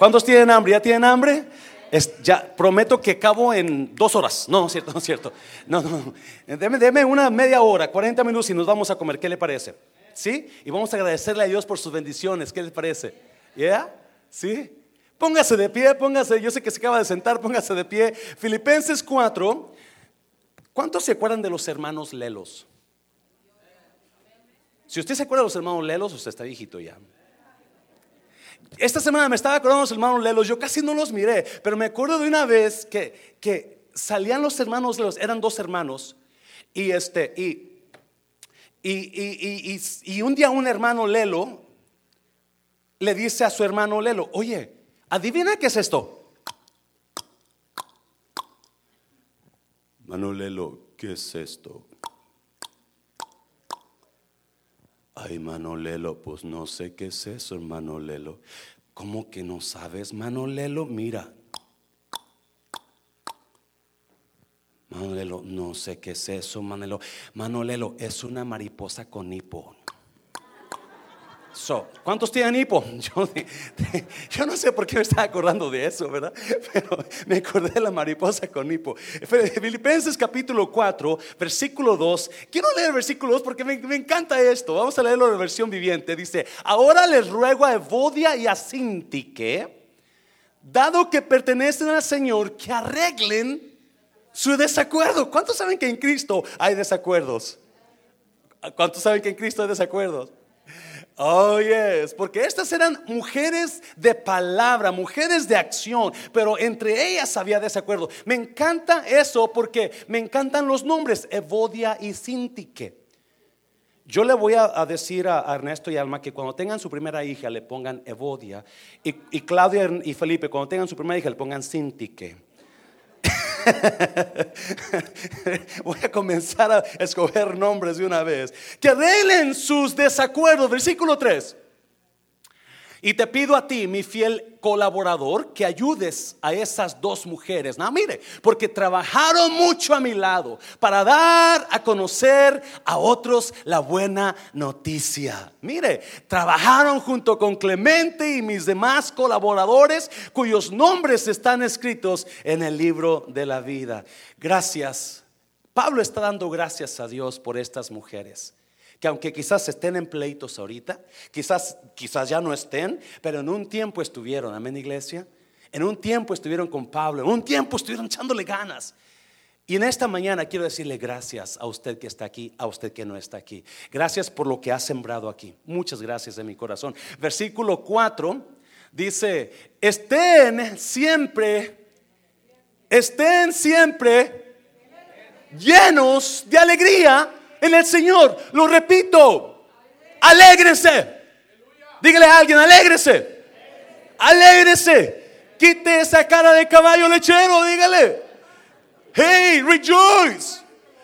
¿Cuántos tienen hambre? ¿Ya tienen hambre? ya prometo que acabo en dos horas. No, no es cierto, no es cierto. No, no. Deme, deme una media hora, 40 minutos y nos vamos a comer. ¿Qué le parece? ¿Sí? Y vamos a agradecerle a Dios por sus bendiciones. ¿Qué le parece? ¿Ya? ¿Sí? Póngase de pie, póngase. Yo sé que se acaba de sentar, póngase de pie. Filipenses 4. ¿Cuántos se acuerdan de los hermanos Lelos? Si usted se acuerda de los hermanos Lelos, usted está viejito ya. Esta semana me estaba acordando los hermanos Lelos, yo casi no los miré, pero me acuerdo de una vez que, que salían los hermanos Lelos, eran dos hermanos, y este, y, y, y, y, un día un hermano Lelo le dice a su hermano Lelo, oye, adivina qué es esto. Hermano Lelo, ¿qué es esto? Ay, Manolelo, pues no sé qué es eso, hermano Lelo. ¿Cómo que no sabes, Manolelo? Mira. Manolelo, no sé qué es eso, Manolelo. Manolelo, es una mariposa con hipo. ¿Cuántos tienen hipo? Yo, no sé por qué me estaba acordando de eso, ¿verdad? Pero me acordé de la mariposa con hipo. Filipenses capítulo 4, versículo 2. Quiero leer el versículo 2 porque me, encanta esto. Vamos a leerlo en versión viviente. Dice, ahora les ruego a Evodia y a Sintique, dado que pertenecen al Señor, que arreglen su desacuerdo. ¿Cuántos saben que en Cristo hay desacuerdos? ¿Cuántos saben que en Cristo hay desacuerdos? Oh, yes, porque estas eran mujeres de palabra, mujeres de acción, pero entre ellas había desacuerdo. Me encanta eso porque me encantan los nombres, Evodia y Sintique. Yo le voy a, decir a Ernesto y Alma que cuando tengan su primera hija le pongan Evodia y, y Claudia y Felipe cuando tengan su primera hija le pongan Sintique. Voy a comenzar a escoger nombres de una vez. Que arreglen sus desacuerdos. Versículo 3. Y te pido a ti, mi fiel colaborador, que ayudes a esas dos mujeres. No, mire, porque trabajaron mucho a mi lado para dar a conocer a otros la buena noticia. Mire, trabajaron junto con Clemente y mis demás colaboradores cuyos nombres están escritos en el libro de la vida. Gracias. Pablo está dando gracias a Dios por estas mujeres que aunque quizás estén en pleitos ahorita, quizás, quizás ya no estén, pero en un tiempo estuvieron, amén iglesia, en un tiempo estuvieron con Pablo, en un tiempo estuvieron echándole ganas. Y en esta mañana quiero decirle gracias a usted que está aquí, a usted que no está aquí. Gracias por lo que ha sembrado aquí. Muchas gracias de mi corazón. Versículo 4 dice, estén siempre, estén siempre llenos de alegría en el Señor. Lo repito, alégrese. Dígale a alguien, alégrese. Alégrese. Quite esa cara de caballo lechero, dígale. Hey, rejoice.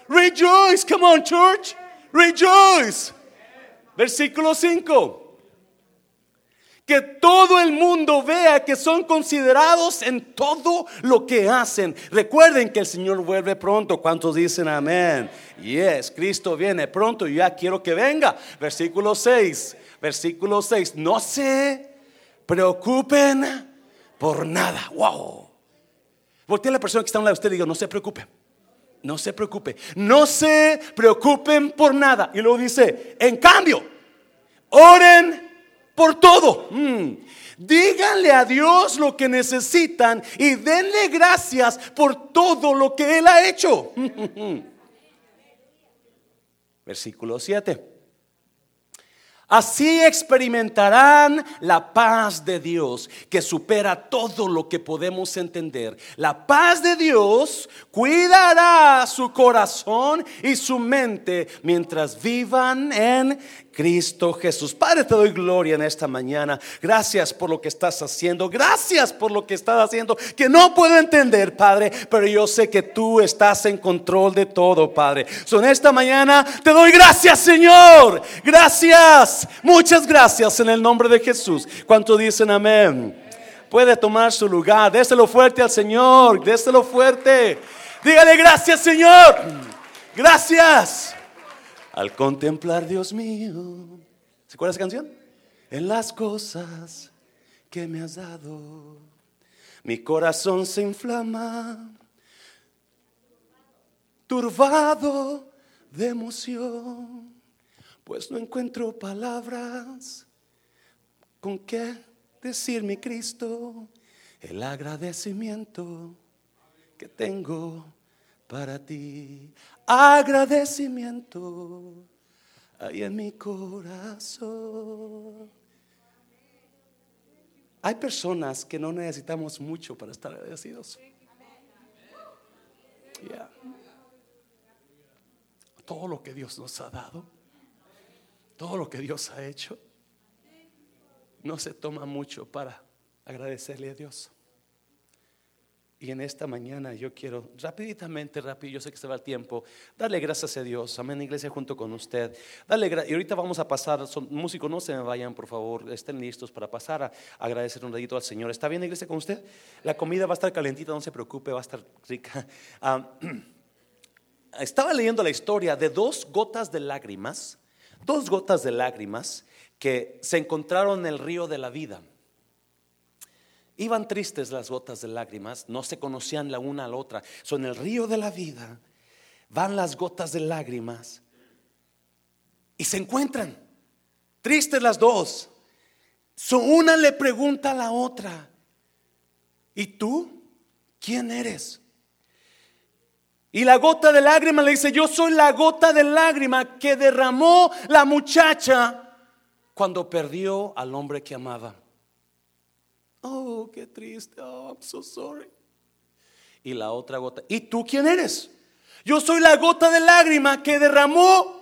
Rejoice. Come on, church. Rejoice. Versículo 5 que todo el mundo vea que son considerados en todo lo que hacen. Recuerden que el Señor vuelve pronto. ¿Cuántos dicen amén? Yes, Cristo viene pronto ya quiero que venga. Versículo 6, versículo 6. No se preocupen por nada. Wow. Voltea a la persona que está a un lado de usted y diga, no se preocupe. No se preocupe. No se preocupen por nada. Y luego dice, en cambio, oren por todo. Mm. Díganle a Dios lo que necesitan y denle gracias por todo lo que Él ha hecho. Versículo 7. Así experimentarán la paz de Dios que supera todo lo que podemos entender. La paz de Dios cuidará su corazón y su mente mientras vivan en Cristo Jesús. Padre, te doy gloria en esta mañana. Gracias por lo que estás haciendo. Gracias por lo que estás haciendo, que no puedo entender, Padre, pero yo sé que tú estás en control de todo, Padre. So, en esta mañana te doy gracias, Señor. Gracias. Muchas gracias en el nombre de Jesús. ¿Cuánto dicen amén? Puede tomar su lugar. Déselo fuerte al Señor. Déselo fuerte. Dígale gracias, Señor. Gracias al contemplar, Dios mío. ¿Se acuerda esa canción? En las cosas que me has dado. Mi corazón se inflama, turbado de emoción, pues no encuentro palabras con qué decir mi Cristo el agradecimiento que tengo para ti. Agradecimiento hay en mi corazón. Hay personas que no necesitamos mucho para estar agradecidos. Todo lo que Dios nos ha dado, todo lo que Dios ha hecho, no se toma mucho para agradecerle a Dios. Y en esta mañana yo quiero rapiditamente, rápido, yo sé que se va el tiempo, darle gracias a Dios, amén, iglesia junto con usted. Dale y ahorita vamos a pasar, son músicos, no se me vayan, por favor, estén listos para pasar a, agradecer un ratito al Señor. ¿Está bien, iglesia, con usted? La comida va a estar calentita, no se preocupe, va a estar rica. Ah, estaba leyendo la historia de dos gotas de lágrimas, dos gotas de lágrimas que se encontraron en el río de la vida. Iban tristes las gotas de lágrimas, no se conocían la una a la otra. Son el río de la vida, van las gotas de lágrimas y se encuentran. Tristes las dos. una le pregunta a la otra, ¿y tú? ¿Quién eres? Y la gota de lágrima le dice, yo soy la gota de lágrima que derramó la muchacha cuando perdió al hombre que amaba. Oh, qué triste. Oh, I'm so sorry. Y la otra gota. ¿Y tú quién eres? Yo soy la gota de lágrima que derramó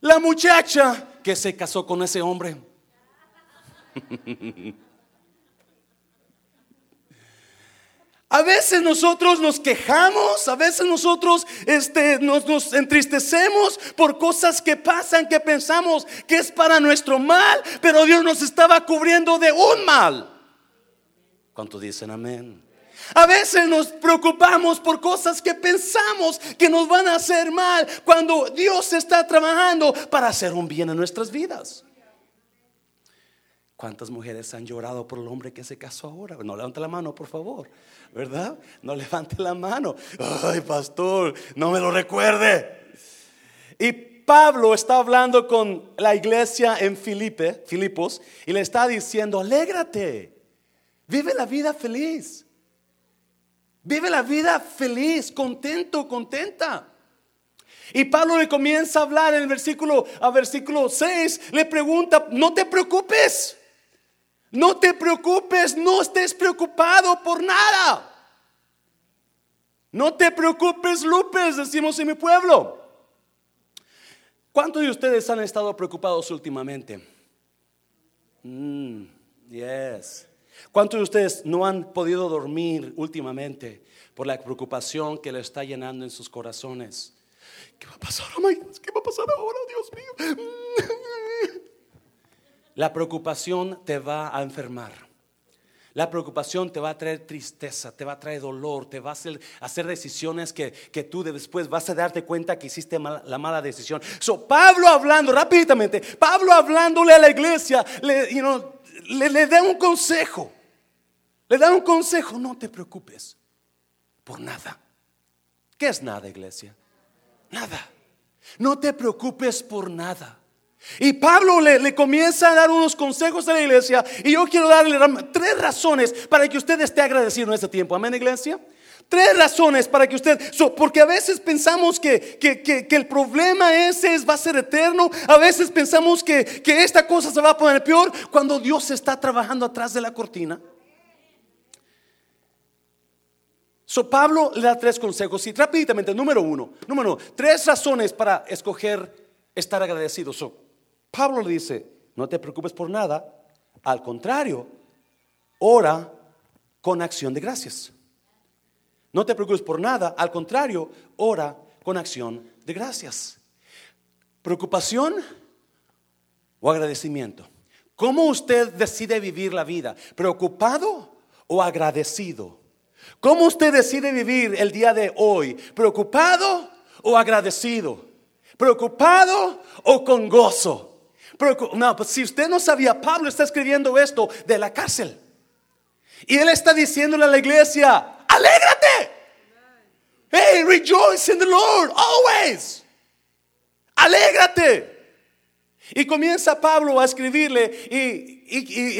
la muchacha que se casó con ese hombre. A veces nosotros nos quejamos, a veces nosotros este, nos, nos, entristecemos por cosas que pasan, que pensamos que es para nuestro mal, pero Dios nos estaba cubriendo de un mal. ¿Cuántos dicen amén? A veces nos preocupamos por cosas que pensamos que nos van a hacer mal cuando Dios está trabajando para hacer un bien en nuestras vidas. ¿Cuántas mujeres han llorado por el hombre que se casó ahora? No levante la mano, por favor, ¿verdad? No levante la mano. Ay, pastor, no me lo recuerde. Y Pablo está hablando con la iglesia en Filipe, Filipos, y le está diciendo, alégrate. Vive la vida feliz. Vive la vida feliz, contento, contenta. Y Pablo le comienza a hablar en el versículo a versículo 6, le pregunta, "No te preocupes. No te preocupes, no estés preocupado por nada. No te preocupes, Lupes, decimos en mi pueblo. ¿Cuántos de ustedes han estado preocupados últimamente? Mm, yes. ¿Cuántos de ustedes no han podido dormir últimamente por la preocupación que le está llenando en sus corazones? ¿Qué va a pasar? ¿Qué va a pasar ahora, Dios mío? La preocupación te va a enfermar. La preocupación te va a traer tristeza, te va a traer dolor, te va a hacer, decisiones que, tú después vas a darte cuenta que hiciste la mala decisión. So, Pablo hablando rápidamente, Pablo hablándole a la iglesia, le, le, le da un consejo. Le da un consejo, no te preocupes por nada. ¿Qué es nada, iglesia? Nada. No te preocupes por nada. Y Pablo le, comienza a dar unos consejos a la iglesia y yo quiero darle tres razones para que usted esté agradecido en este tiempo. Amén, iglesia. Tres razones para que usted, porque a veces pensamos que, el problema ese es, va a ser eterno, a veces pensamos que, que esta cosa se va a poner peor cuando Dios está trabajando atrás de la cortina. So Pablo le da tres consejos y rápidamente, número uno, número uno, tres razones para escoger estar agradecido. So, Pablo le dice, no te preocupes por nada, al contrario, ora con acción de gracias. No te preocupes por nada, al contrario, ora con acción de gracias. Preocupación o agradecimiento. ¿Cómo usted decide vivir la vida? ¿Preocupado o agradecido? ¿Cómo usted decide vivir el día de hoy? ¿Preocupado o agradecido? ¿Preocupado o con gozo? no, pues si usted no sabía, Pablo está escribiendo esto de la cárcel. Y Él está diciéndole a la iglesia, alégrate. Hey, rejoice in the Lord always. Alégrate. Y comienza Pablo a escribirle y,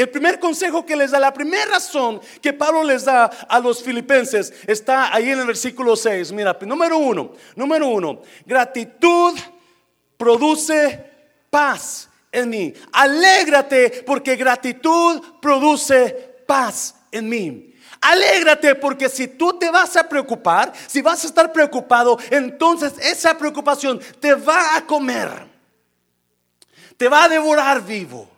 el primer consejo que les da, la primera razón que Pablo les da a los filipenses está ahí en el versículo 6. Mira, número uno, número uno, gratitud produce paz en mí. Alégrate porque gratitud produce paz en mí. Alégrate porque si tú te vas a preocupar, si vas a estar preocupado, entonces esa preocupación te va a comer te va a devorar vivo.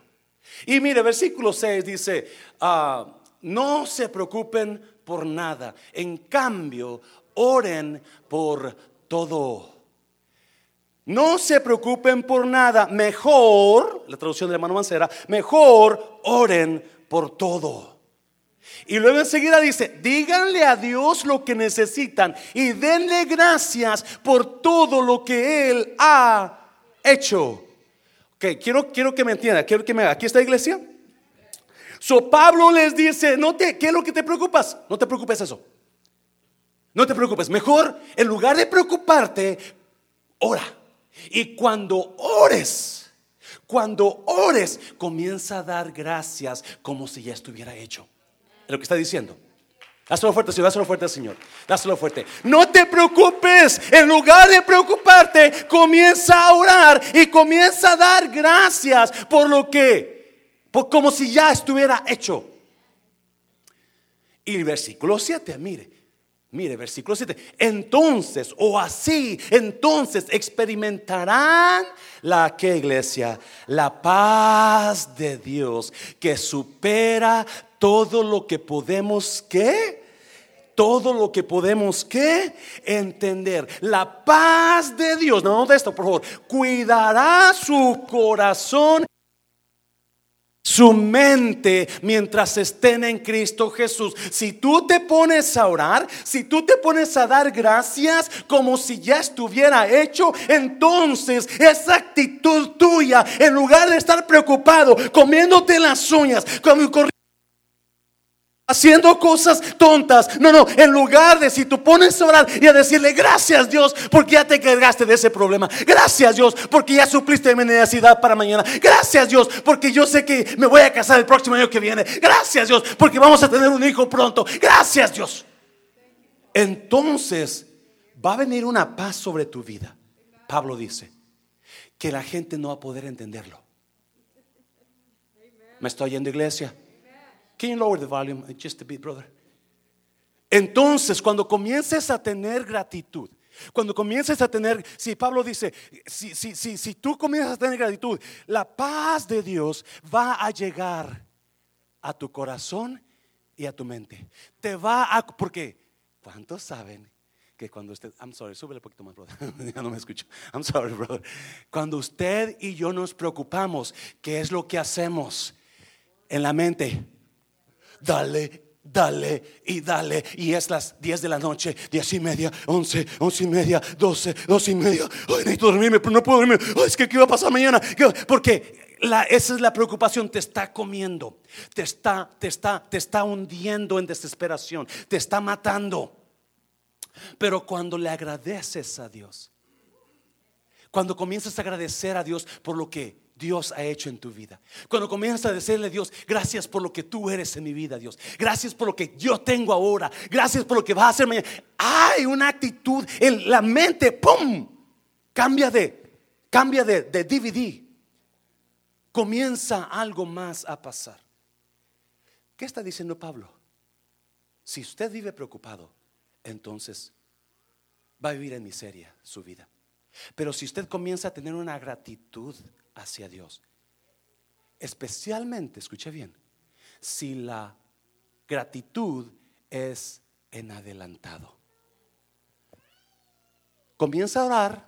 Y mire, versículo 6 dice, ah, no se preocupen por nada, en cambio, oren por todo. No se preocupen por nada, mejor, la traducción de la mano Mancera, mejor oren por todo. Y luego enseguida dice, díganle a Dios lo que necesitan y denle gracias por todo lo que Él ha hecho quiero, quiero que me entiendan, quiero que me aquí está la iglesia. So Pablo les dice, no te, ¿qué es lo que te preocupas? No te preocupes eso. No te preocupes, mejor en lugar de preocuparte, ora. Y cuando ores, cuando ores, comienza a dar gracias como si ya estuviera hecho. Es lo que está diciendo. Dáselo fuerte, Señor, dáselo fuerte, Señor. Dáselo fuerte. No te preocupes. En lugar de preocuparte, comienza a orar y comienza a dar gracias por lo que, por, como si ya estuviera hecho. Y el versículo 7, mire, mire, versículo 7. Entonces, o así, entonces experimentarán la que iglesia, la paz de Dios que supera todo lo que podemos que todo lo que podemos que entender. La paz de Dios, no de esto, por favor, cuidará su corazón su mente mientras estén en Cristo Jesús. Si tú te pones a orar, si tú te pones a dar gracias como si ya estuviera hecho, entonces esa actitud tuya, en lugar de estar preocupado, comiéndote las uñas, corriendo haciendo cosas tontas. No, no, en lugar de si tú pones a orar y a decirle gracias Dios porque ya te cargaste de ese problema. Gracias Dios porque ya supliste mi necesidad para mañana. Gracias Dios porque yo sé que me voy a casar el próximo año que viene. Gracias Dios porque vamos a tener un hijo pronto. Gracias Dios. Entonces va a venir una paz sobre tu vida. Pablo dice que la gente no va a poder entenderlo. ¿Me estoy yendo iglesia? Can you lower the volume just a bit, brother? Entonces, cuando comiences a tener gratitud, cuando comiences a tener, si Pablo dice, si, si, si, si tú comienzas a tener gratitud, la paz de Dios va a llegar a tu corazón y a tu mente. Te va a, porque, ¿cuántos saben que cuando usted, I'm sorry, súbele un poquito más, brother, ya no me escucho, I'm sorry, brother. Cuando usted y yo nos preocupamos, ¿qué es lo que hacemos en la mente? Dale, dale y dale. Y es las 10 de la noche, 10 y media, 11, 11 y media, 12, 12 y media. Ay, necesito dormirme, pero no puedo dormir. es que ¿qué va a pasar mañana? Porque esa es la preocupación, te está comiendo, te está, te está, te está hundiendo en desesperación, te está matando. Pero cuando le agradeces a Dios, cuando comienzas a agradecer a Dios por lo que Dios ha hecho en tu vida. Cuando comienzas a decirle a Dios, gracias por lo que tú eres en mi vida, Dios. Gracias por lo que yo tengo ahora. Gracias por lo que vas a hacer mañana. Hay una actitud en la mente, ¡pum! Cambia de, cambia de, de DVD. Comienza algo más a pasar. ¿Qué está diciendo Pablo? Si usted vive preocupado, entonces va a vivir en miseria su vida. Pero si usted comienza a tener una gratitud hacia Dios. Especialmente, escuche bien, si la gratitud es en adelantado. Comienza a orar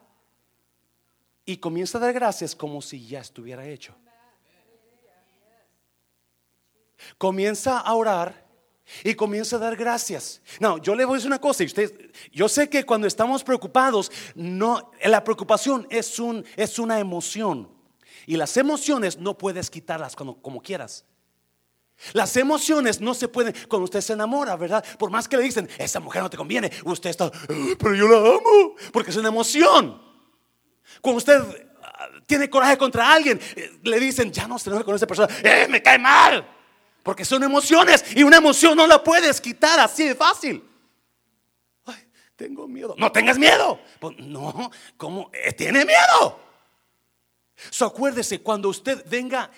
y comienza a dar gracias como si ya estuviera hecho. Comienza a orar y comienza a dar gracias. No, yo le voy a decir una cosa, y usted, yo sé que cuando estamos preocupados, no, la preocupación es, un, es una emoción. Y las emociones no puedes quitarlas como, como quieras. Las emociones no se pueden, cuando usted se enamora, ¿verdad? Por más que le dicen, esa mujer no te conviene, usted está, pero yo la amo, porque es una emoción. Cuando usted ah, tiene coraje contra alguien, eh, le dicen, ya no se enoje con esa persona, eh, me cae mal, porque son emociones y una emoción no la puedes quitar así de fácil. Ay, tengo miedo. No tengas miedo. Pues, no, ¿cómo? Eh, tiene miedo. So, acuérdese, cuando usted venga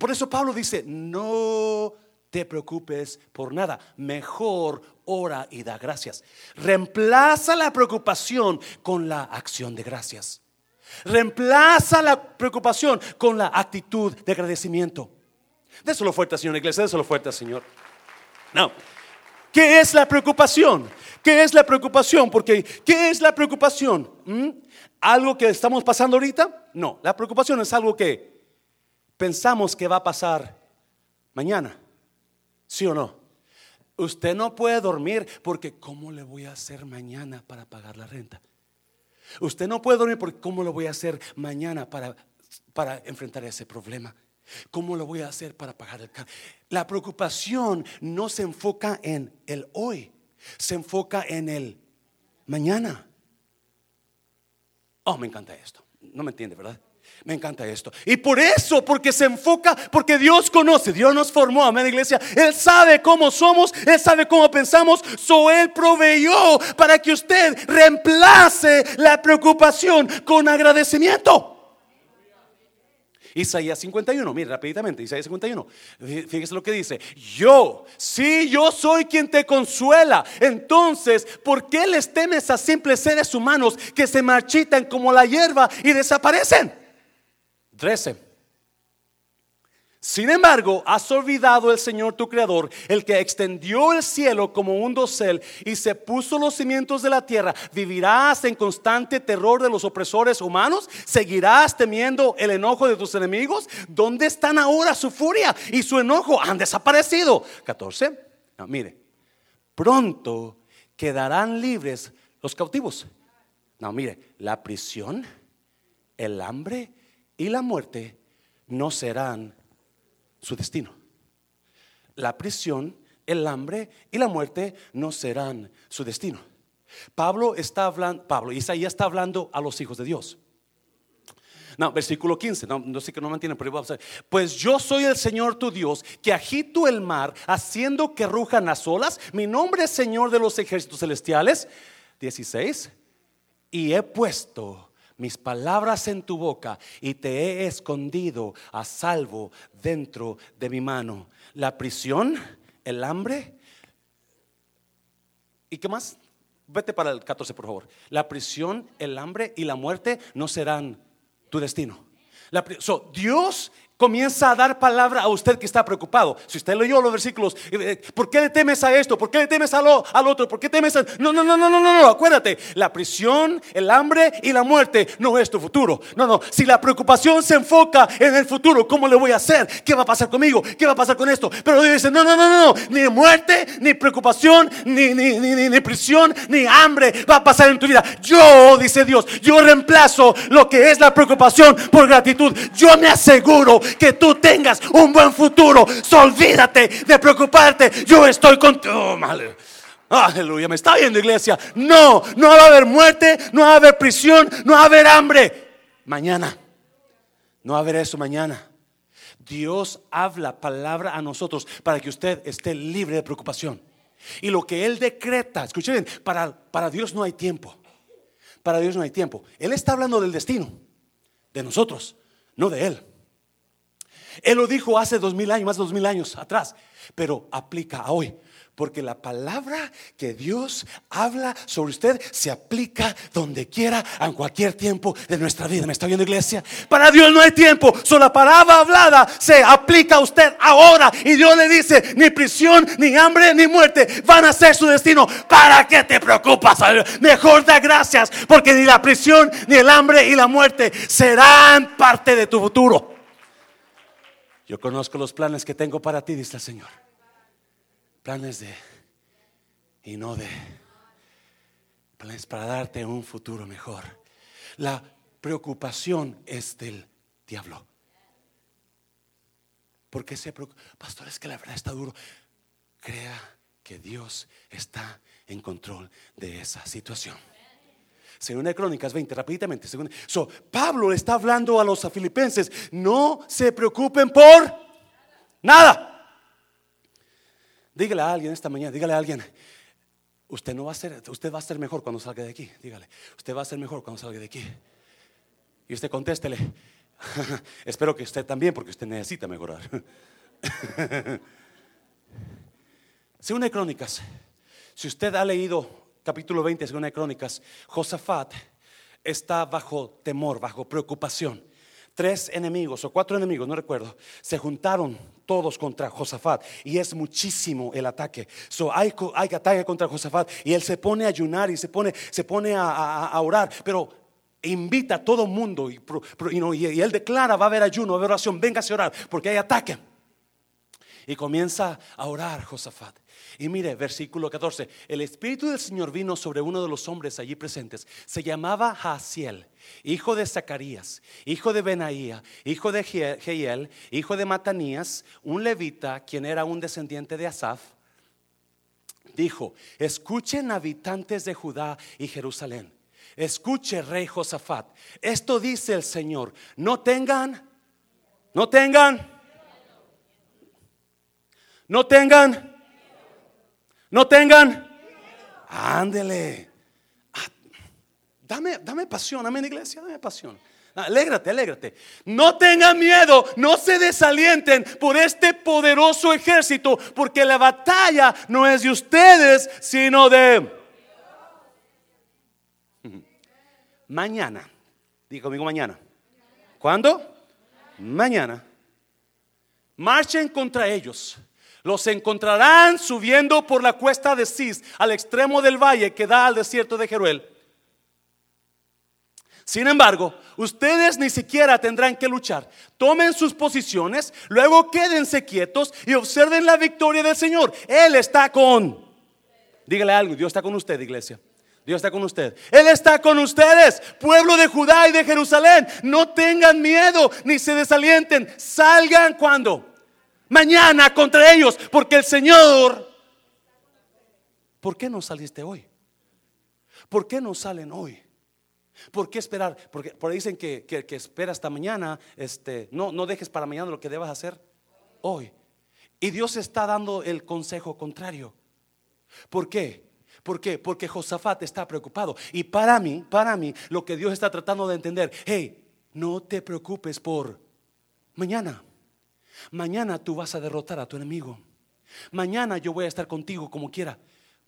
por eso Pablo dice, no te preocupes por nada, mejor ora y da gracias. Reemplaza la preocupación con la acción de gracias. Reemplaza la preocupación con la actitud de agradecimiento. Déselo fuerte, Señor Iglesia, déselo fuerte, Señor. No. ¿Qué es la preocupación? ¿Qué es la preocupación? Porque, ¿qué es la preocupación? ¿Mm? ¿Algo que estamos pasando ahorita? No, la preocupación es algo que pensamos que va a pasar mañana. ¿Sí o no? Usted no puede dormir porque ¿cómo le voy a hacer mañana para pagar la renta? Usted no puede dormir porque ¿cómo lo voy a hacer mañana para, para enfrentar ese problema? ¿Cómo lo voy a hacer para pagar el carro? La preocupación no se enfoca en el hoy, se enfoca en el mañana. Oh, me encanta esto. No me entiende, ¿verdad? Me encanta esto. Y por eso, porque se enfoca, porque Dios conoce, Dios nos formó, amén, iglesia. Él sabe cómo somos, Él sabe cómo pensamos. So Él proveyó para que usted reemplace la preocupación con agradecimiento. Isaías 51, mire rápidamente, Isaías 51. Fíjese lo que dice. Yo, si yo soy quien te consuela, entonces, ¿por qué les temes a simples seres humanos que se marchitan como la hierba y desaparecen? 13. Sin embargo, has olvidado el Señor tu Creador, el que extendió el cielo como un dosel y se puso los cimientos de la tierra. ¿Vivirás en constante terror de los opresores humanos? ¿Seguirás temiendo el enojo de tus enemigos? ¿Dónde están ahora su furia y su enojo? Han desaparecido. 14. mire, pronto quedarán libres los cautivos. No, mire, la prisión, el hambre y la muerte no serán su destino. La prisión, el hambre y la muerte no serán su destino. Pablo está hablando, Pablo, Isaías está hablando a los hijos de Dios. No, versículo 15, no, sé que no mantiene, pero vamos a ver. Pues yo soy el Señor tu Dios, que agito el mar, haciendo que rujan las olas. Mi nombre es Señor de los ejércitos celestiales. 16. Y he puesto mis palabras en tu boca y te he escondido a salvo dentro de mi mano. La prisión, el hambre. ¿Y qué más? Vete para el 14, por favor. La prisión, el hambre y la muerte no serán tu destino. La, Dios comienza a dar palabra a usted que está preocupado. Si usted leyó los versículos, eh, eh, ¿por qué le temes a esto? ¿Por qué le temes al otro? ¿Por qué temes a... No, no, no, no, no, no, acuérdate, la prisión, el hambre y la muerte no es tu futuro. No, no, si la preocupación se enfoca en el futuro, ¿cómo le voy a hacer? ¿Qué va a pasar conmigo? ¿Qué va a pasar con esto? Pero Dios dice, no, no, no, no, ni muerte, ni preocupación, ni, ni, ni, ni prisión, ni hambre va a pasar en tu vida. Yo, dice Dios, yo reemplazo lo que es la preocupación por gratitud. Yo me aseguro que tú tengas un buen futuro. olvídate de preocuparte. Yo estoy contigo. Oh, aleluya, me está viendo iglesia. No, no va a haber muerte, no va a haber prisión, no va a haber hambre. Mañana, no va a haber eso mañana. Dios habla palabra a nosotros para que usted esté libre de preocupación. Y lo que Él decreta, escuchen para, para Dios no hay tiempo. Para Dios no hay tiempo. Él está hablando del destino, de nosotros, no de Él. Él lo dijo hace dos mil años, más de dos mil años atrás, pero aplica a hoy. Porque la palabra que Dios habla sobre usted se aplica donde quiera, en cualquier tiempo de nuestra vida. ¿Me está viendo iglesia? Para Dios no hay tiempo. Solo la palabra hablada se aplica a usted ahora. Y Dios le dice, ni prisión, ni hambre, ni muerte van a ser su destino. ¿Para qué te preocupas? Mejor da gracias. Porque ni la prisión, ni el hambre y la muerte serán parte de tu futuro. Yo conozco los planes que tengo para ti, dice el Señor. Planes de y no de planes para darte un futuro mejor. La preocupación es del diablo. ¿Por qué se preocupa? Pastor, es que la verdad está duro. Crea que Dios está en control de esa situación. Segunda de Crónicas 20, rápidamente. So, Pablo le está hablando a los filipenses, no se preocupen por nada. Dígale a alguien esta mañana, dígale a alguien, usted no va a ser, usted va a ser mejor cuando salga de aquí. Dígale, usted va a ser mejor cuando salga de aquí. Y usted contéstele, espero que usted también, porque usted necesita mejorar. Segunda de Crónicas, si usted ha leído capítulo 20, segunda de Crónicas, Josafat está bajo temor, bajo preocupación. Tres enemigos o cuatro enemigos, no recuerdo, se juntaron todos contra Josafat y es muchísimo el ataque. So, hay, hay ataque contra Josafat y él se pone a ayunar y se pone, se pone a, orar, pero invita a todo mundo y, y, él declara, va a haber ayuno, va a haber oración, véngase a orar porque hay ataque. Y comienza a orar Josafat. Y mire, versículo 14, el Espíritu del Señor vino sobre uno de los hombres allí presentes. Se llamaba Jaciel, hijo de Zacarías, hijo de Benaía, hijo de Jehiel, hijo de Matanías, un levita, quien era un descendiente de Asaf. Dijo, escuchen habitantes de Judá y Jerusalén. Escuche, rey Josafat. Esto dice el Señor. No tengan, no tengan, no tengan no tengan. Ándele. Ah, dame, dame pasión, amén, iglesia, dame pasión. Alégrate, alégrate. No tengan miedo, no se desalienten por este poderoso ejército, porque la batalla no es de ustedes, sino de mañana. Digo conmigo mañana. ¿Cuándo? Mañana. Marchen contra ellos los encontrarán subiendo por la cuesta de Cis al extremo del valle que da al desierto de Jeruel. Sin embargo, ustedes ni siquiera tendrán que luchar. Tomen sus posiciones, luego quédense quietos y observen la victoria del Señor. Él está con. Dígale algo, Dios está con usted, iglesia. Dios está con usted. Él está con ustedes, pueblo de Judá y de Jerusalén. No tengan miedo ni se desalienten. Salgan cuando mañana contra ellos, porque el Señor... ¿Por qué no saliste hoy? ¿Por qué no salen hoy? ¿Por qué esperar? Porque por dicen que, que, espera hasta mañana. Este, no, no dejes para mañana lo que debas hacer hoy. Y Dios está dando el consejo contrario. ¿Por qué? ¿Por qué? Porque Josafat está preocupado. Y para mí, para mí, lo que Dios está tratando de entender, hey, no te preocupes por mañana. Mañana tú vas a derrotar a tu enemigo. Mañana yo voy a estar contigo como quiera.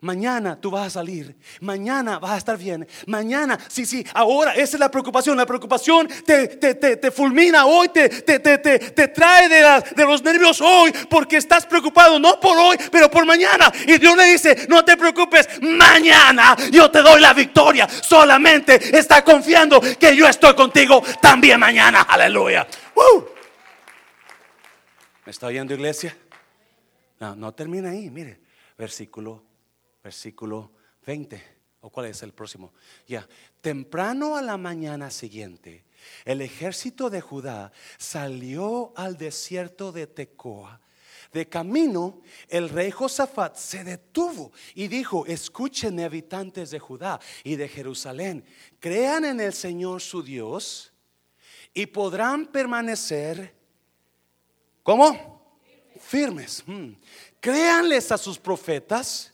Mañana tú vas a salir. Mañana vas a estar bien. Mañana, sí, sí, ahora esa es la preocupación. La preocupación te, te, te, fulmina hoy, te, te, te trae de, de los nervios hoy porque estás preocupado, no por hoy, pero por mañana. Y Dios le dice, no te preocupes, mañana yo te doy la victoria. Solamente está confiando que yo estoy contigo también mañana. Aleluya. ¿Me está oyendo iglesia? No, no termina ahí, mire, versículo, versículo 20. ¿O cuál es el próximo? Ya, temprano a la mañana siguiente, el ejército de Judá salió al desierto de Tecoa. De camino, el rey Josafat se detuvo y dijo, escuchen habitantes de Judá y de Jerusalén, crean en el Señor su Dios y podrán permanecer ¿Cómo? Firmes. Hmm. Créanles a sus profetas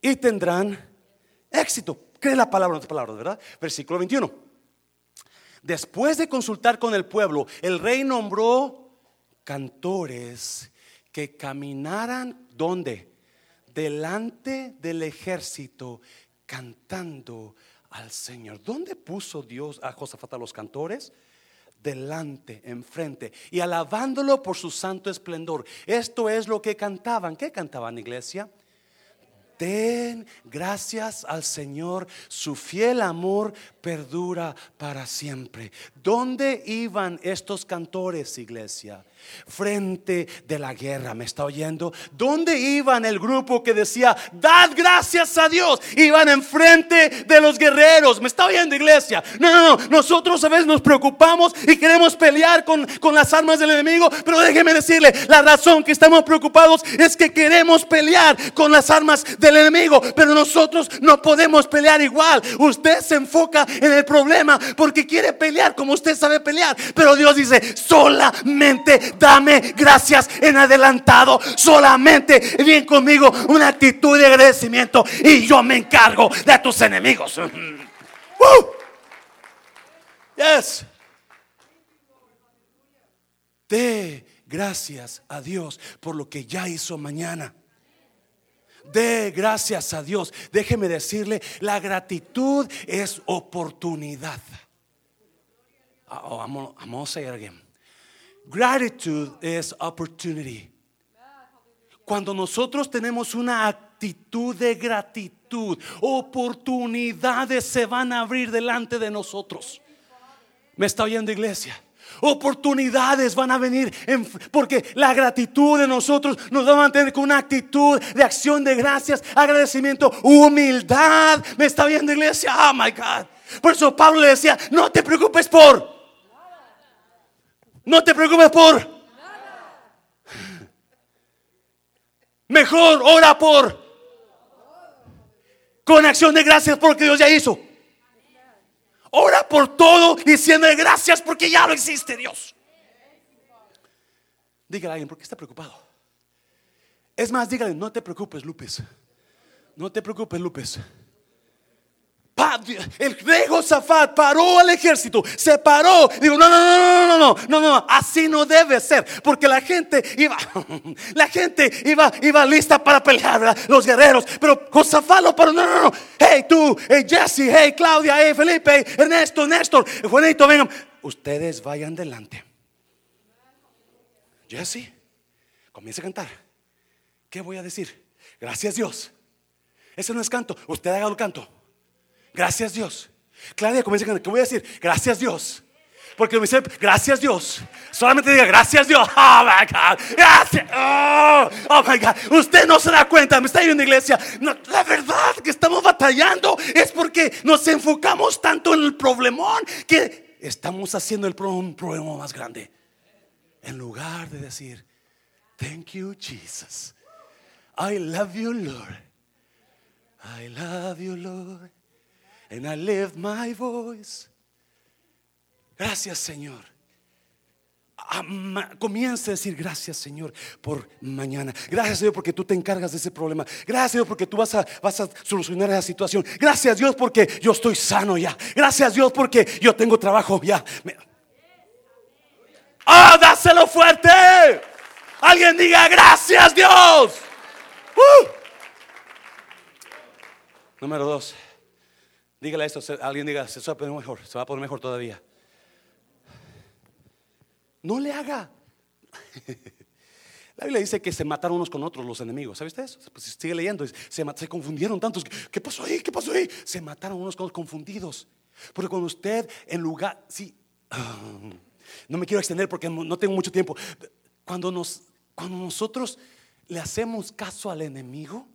y tendrán éxito. Cree la palabra, no palabras, ¿verdad? Versículo 21. Después de consultar con el pueblo, el rey nombró cantores que caminaran ¿dónde? Delante del ejército cantando al Señor. ¿Dónde puso Dios a Josafat a los cantores? Delante, enfrente, y alabándolo por su santo esplendor. Esto es lo que cantaban. ¿Qué cantaban, iglesia? Den gracias al Señor, su fiel amor perdura para siempre. ¿Dónde iban estos cantores, iglesia? Frente de la guerra, ¿me está oyendo? ¿Dónde iban el grupo que decía, dad gracias a Dios? Iban enfrente de los guerreros, ¿me está oyendo, iglesia? No, no, no, nosotros a veces nos preocupamos y queremos pelear con, con las armas del enemigo, pero déjeme decirle, la razón que estamos preocupados es que queremos pelear con las armas del enemigo, pero nosotros no podemos pelear igual. Usted se enfoca en el problema porque quiere pelear como usted sabe pelear. Pero Dios dice, solamente dame gracias en adelantado. Solamente bien conmigo una actitud de agradecimiento y yo me encargo de tus enemigos. Yes. De gracias a Dios por lo que ya hizo mañana. De gracias a Dios. Déjeme decirle, la gratitud es oportunidad. Oh, I'm, gonna, again. Gratitude is opportunity. Cuando nosotros tenemos una actitud de gratitud, oportunidades se van a abrir delante de nosotros. ¿Me está oyendo iglesia? Oportunidades van a venir porque la gratitud de nosotros nos va a mantener con una actitud de acción de gracias, agradecimiento, humildad. ¿Me está viendo iglesia? Oh my God. Por eso Pablo le decía, no te preocupes por. No te preocupes por. Mejor ora por. Con acción de gracias por lo que Dios ya hizo. Ora por todo diciendo gracias porque ya lo existe Dios. Dígale a alguien, ¿por qué está preocupado? Es más, dígale, no te preocupes, Lupes. No te preocupes, Lupes. El rey Josafat paró al ejército, se paró. Digo, no, no, no, no, no, no, no, así no debe ser, porque la gente iba, la gente iba, iba lista para pelear, los guerreros. Pero Josafat lo paró, no, no, no. Hey, tú, hey, Jesse, hey, Claudia, hey, Felipe, Ernesto, Néstor, Juanito, vengan. Ustedes vayan delante. Jesse, comienza a cantar. ¿Qué voy a decir? Gracias Dios. Ese no es canto, usted haga el canto. Gracias Dios. Claudia comienza a ¿qué voy a decir? Gracias Dios. Porque me dice, gracias Dios. Solamente diga, gracias Dios. Oh my God. Gracias. Oh, oh, my God. Usted no se da cuenta. Me está yendo iglesia. la verdad que estamos batallando es porque nos enfocamos tanto en el problemón que estamos haciendo el un problema más grande. En lugar de decir, thank you Jesus. I love you Lord. I love you Lord and I lift my voice. Gracias, Señor. Comienza a decir gracias Señor por mañana. Gracias Dios porque tú te encargas de ese problema. Gracias Dios porque tú vas a, vas a solucionar esa situación. Gracias Dios porque yo estoy sano ya. Gracias Dios porque yo tengo trabajo ya. ¡Ah, dáselo fuerte! Alguien diga gracias Dios. Uh. Número dos. Dígale esto, alguien diga, se va a poner mejor, se va a poner mejor todavía. No le haga. La Biblia dice que se mataron unos con otros los enemigos. ¿Sabes eso? Pues sigue leyendo. Se, se confundieron tantos. ¿Qué pasó ahí? ¿Qué pasó ahí? Se mataron unos con confundidos. Porque cuando usted en lugar, sí, no me quiero extender porque no tengo mucho tiempo. Cuando nos, cuando nosotros le hacemos caso al enemigo,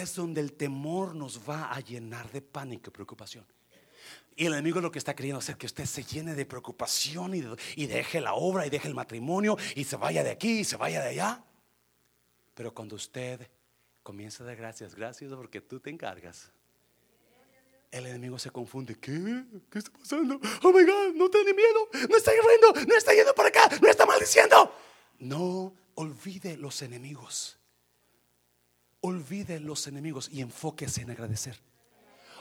es donde el temor nos va a llenar de pánico y preocupación. Y el enemigo lo que está queriendo hacer que usted se llene de preocupación y, deje la obra y deje el matrimonio y se vaya de aquí y se vaya de allá. Pero cuando usted comienza a dar gracias, gracias porque tú te encargas. El enemigo se confunde. ¿Qué? ¿Qué está pasando? Oh my God, no tiene miedo. No está yendo, no está yendo para acá, no está maldiciendo. No olvide los enemigos. Olvide los enemigos y enfóquese en agradecer.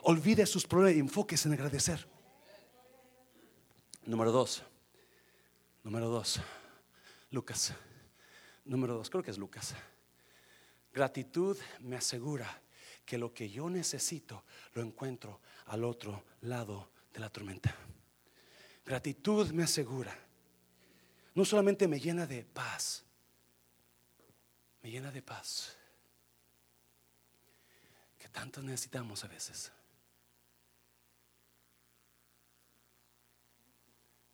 Olvide sus problemas y enfóquese en agradecer. Número dos. Número dos. Lucas. Número dos. Creo que es Lucas. Gratitud me asegura que lo que yo necesito lo encuentro al otro lado de la tormenta. Gratitud me asegura. No solamente me llena de paz, me llena de paz tanto necesitamos a veces.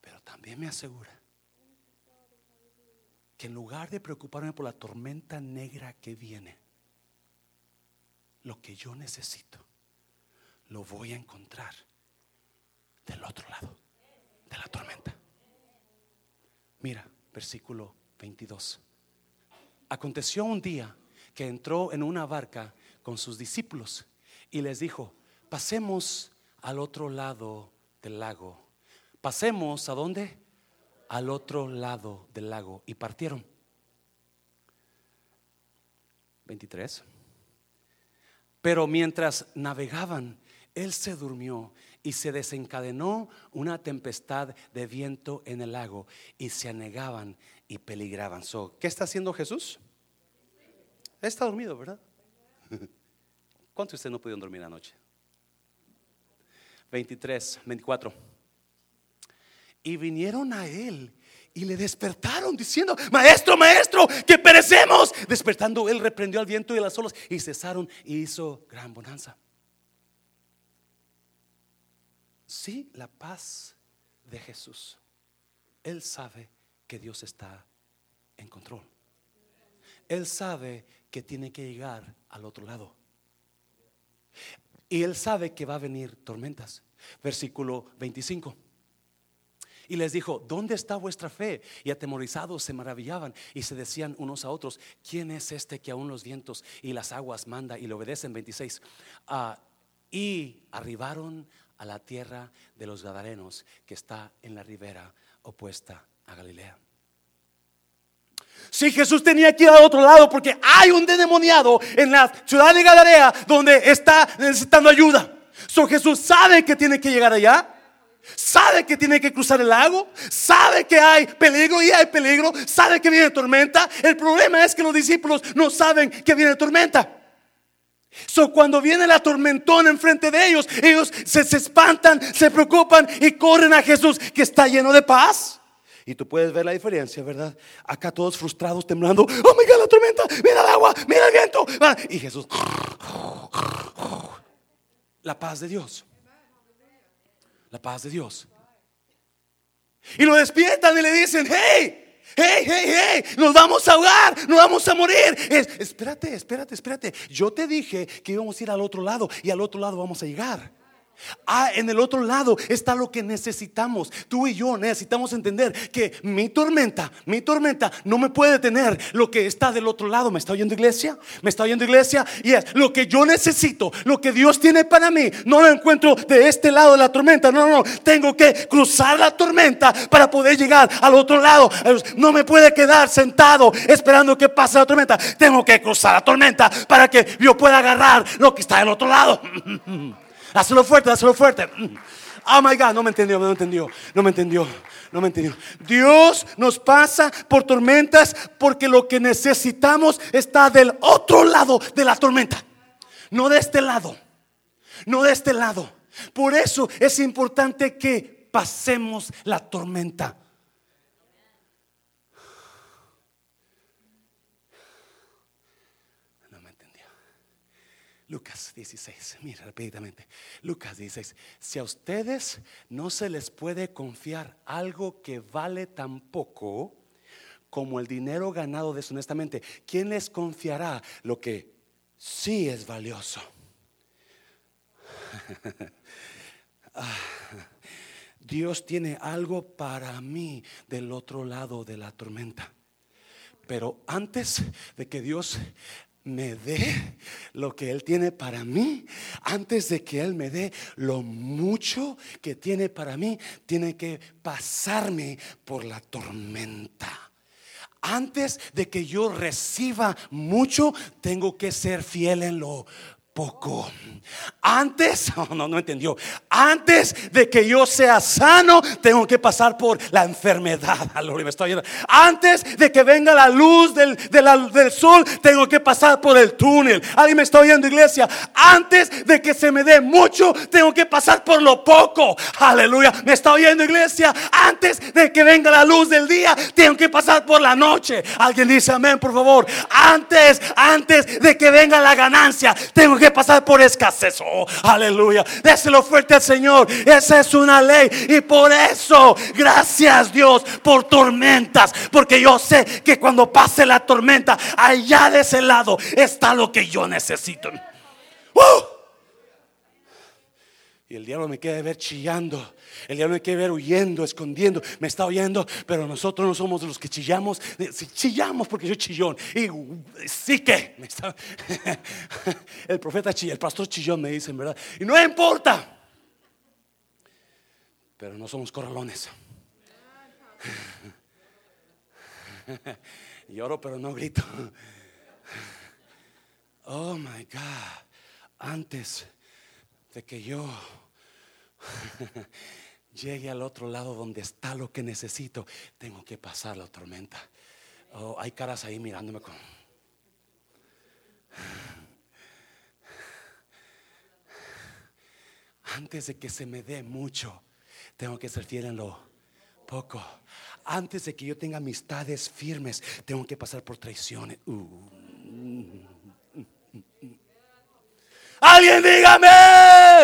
Pero también me asegura que en lugar de preocuparme por la tormenta negra que viene, lo que yo necesito lo voy a encontrar del otro lado de la tormenta. Mira, versículo 22. Aconteció un día que entró en una barca con sus discípulos y les dijo, pasemos al otro lado del lago. Pasemos a dónde? Al otro lado del lago. Y partieron. 23. Pero mientras navegaban, él se durmió y se desencadenó una tempestad de viento en el lago y se anegaban y peligraban. ¿Qué está haciendo Jesús? Está dormido, ¿verdad? ¿Cuántos de ustedes no pudieron dormir anoche? 23, 24. Y vinieron a él y le despertaron diciendo, maestro, maestro, que perecemos. Despertando, él reprendió al viento y a las olas y cesaron y hizo gran bonanza. Sí, la paz de Jesús. Él sabe que Dios está en control. Él sabe que tiene que llegar al otro lado. Y él sabe que va a venir tormentas. Versículo 25. Y les dijo, ¿dónde está vuestra fe? Y atemorizados se maravillaban y se decían unos a otros, ¿quién es este que aún los vientos y las aguas manda y le obedecen? 26. Ah, y arribaron a la tierra de los Gadarenos que está en la ribera opuesta a Galilea. Si Jesús tenía que ir al otro lado porque hay un demoniado en la ciudad de Galilea donde está necesitando ayuda. So Jesús sabe que tiene que llegar allá. Sabe que tiene que cruzar el lago, sabe que hay peligro y hay peligro, sabe que viene tormenta. El problema es que los discípulos no saben que viene tormenta. So, cuando viene la tormentón enfrente de ellos, ellos se, espantan, se preocupan y corren a Jesús que está lleno de paz. Y tú puedes ver la diferencia, ¿verdad? Acá todos frustrados, temblando. Oh my God, la tormenta, mira el agua, mira el viento. Y Jesús, la paz de Dios. La paz de Dios. Y lo despiertan y le dicen, hey, hey, hey, hey, nos vamos a ahogar, nos vamos a morir. espérate, espérate, espérate. Yo te dije que íbamos a ir al otro lado y al otro lado vamos a llegar. Ah, en el otro lado está lo que necesitamos. Tú y yo necesitamos entender que mi tormenta, mi tormenta no me puede detener lo que está del otro lado. ¿Me está oyendo iglesia? ¿Me está oyendo iglesia? Y es lo que yo necesito, lo que Dios tiene para mí. No lo encuentro de este lado de la tormenta. No, no, no. Tengo que cruzar la tormenta para poder llegar al otro lado. No me puede quedar sentado esperando que pase la tormenta. Tengo que cruzar la tormenta para que yo pueda agarrar lo que está del otro lado. Hazlo fuerte, hazlo fuerte. Oh my God, no me entendió, no me entendió, no me entendió, no me entendió. Dios nos pasa por tormentas porque lo que necesitamos está del otro lado de la tormenta, no de este lado, no de este lado. Por eso es importante que pasemos la tormenta. Lucas 16, mira rápidamente. Lucas 16. Si a ustedes no se les puede confiar algo que vale tan poco como el dinero ganado deshonestamente, ¿quién les confiará lo que sí es valioso? Ah, Dios tiene algo para mí del otro lado de la tormenta. Pero antes de que Dios me dé lo que Él tiene para mí, antes de que Él me dé lo mucho que tiene para mí, tiene que pasarme por la tormenta. Antes de que yo reciba mucho, tengo que ser fiel en lo poco. Antes, no, no entendió. Antes de que yo sea sano, tengo que pasar por la enfermedad. Antes de que venga la luz del, del sol, tengo que pasar por el túnel. Alguien me está oyendo, iglesia. Antes de que se me dé mucho, tengo que pasar por lo poco. Aleluya. Me está oyendo, iglesia. Antes de que venga la luz del día, tengo que pasar por la noche. Alguien dice amén, por favor. Antes, antes de que venga la ganancia, tengo que pasar por escasez. Oh, aleluya. Déselo fuerte al Señor. Esa es una ley. Y por eso, gracias Dios por tormentas. Porque yo sé que cuando pase la tormenta, allá de ese lado está lo que yo necesito. ¡Uh! Y el diablo me quiere ver chillando. El diablo me quiere ver huyendo, escondiendo. Me está oyendo, pero nosotros no somos los que chillamos. chillamos porque yo chillón. Y sí que. el profeta chillón, el pastor chillón me dicen, ¿verdad? Y no importa. Pero no somos corralones. Lloro, pero no grito. Oh my God. Antes de que yo llegue al otro lado donde está lo que necesito, tengo que pasar la tormenta. Oh, hay caras ahí mirándome con... Antes de que se me dé mucho, tengo que ser fiel en lo poco. Antes de que yo tenga amistades firmes, tengo que pasar por traiciones. Uh. Alguien dígame.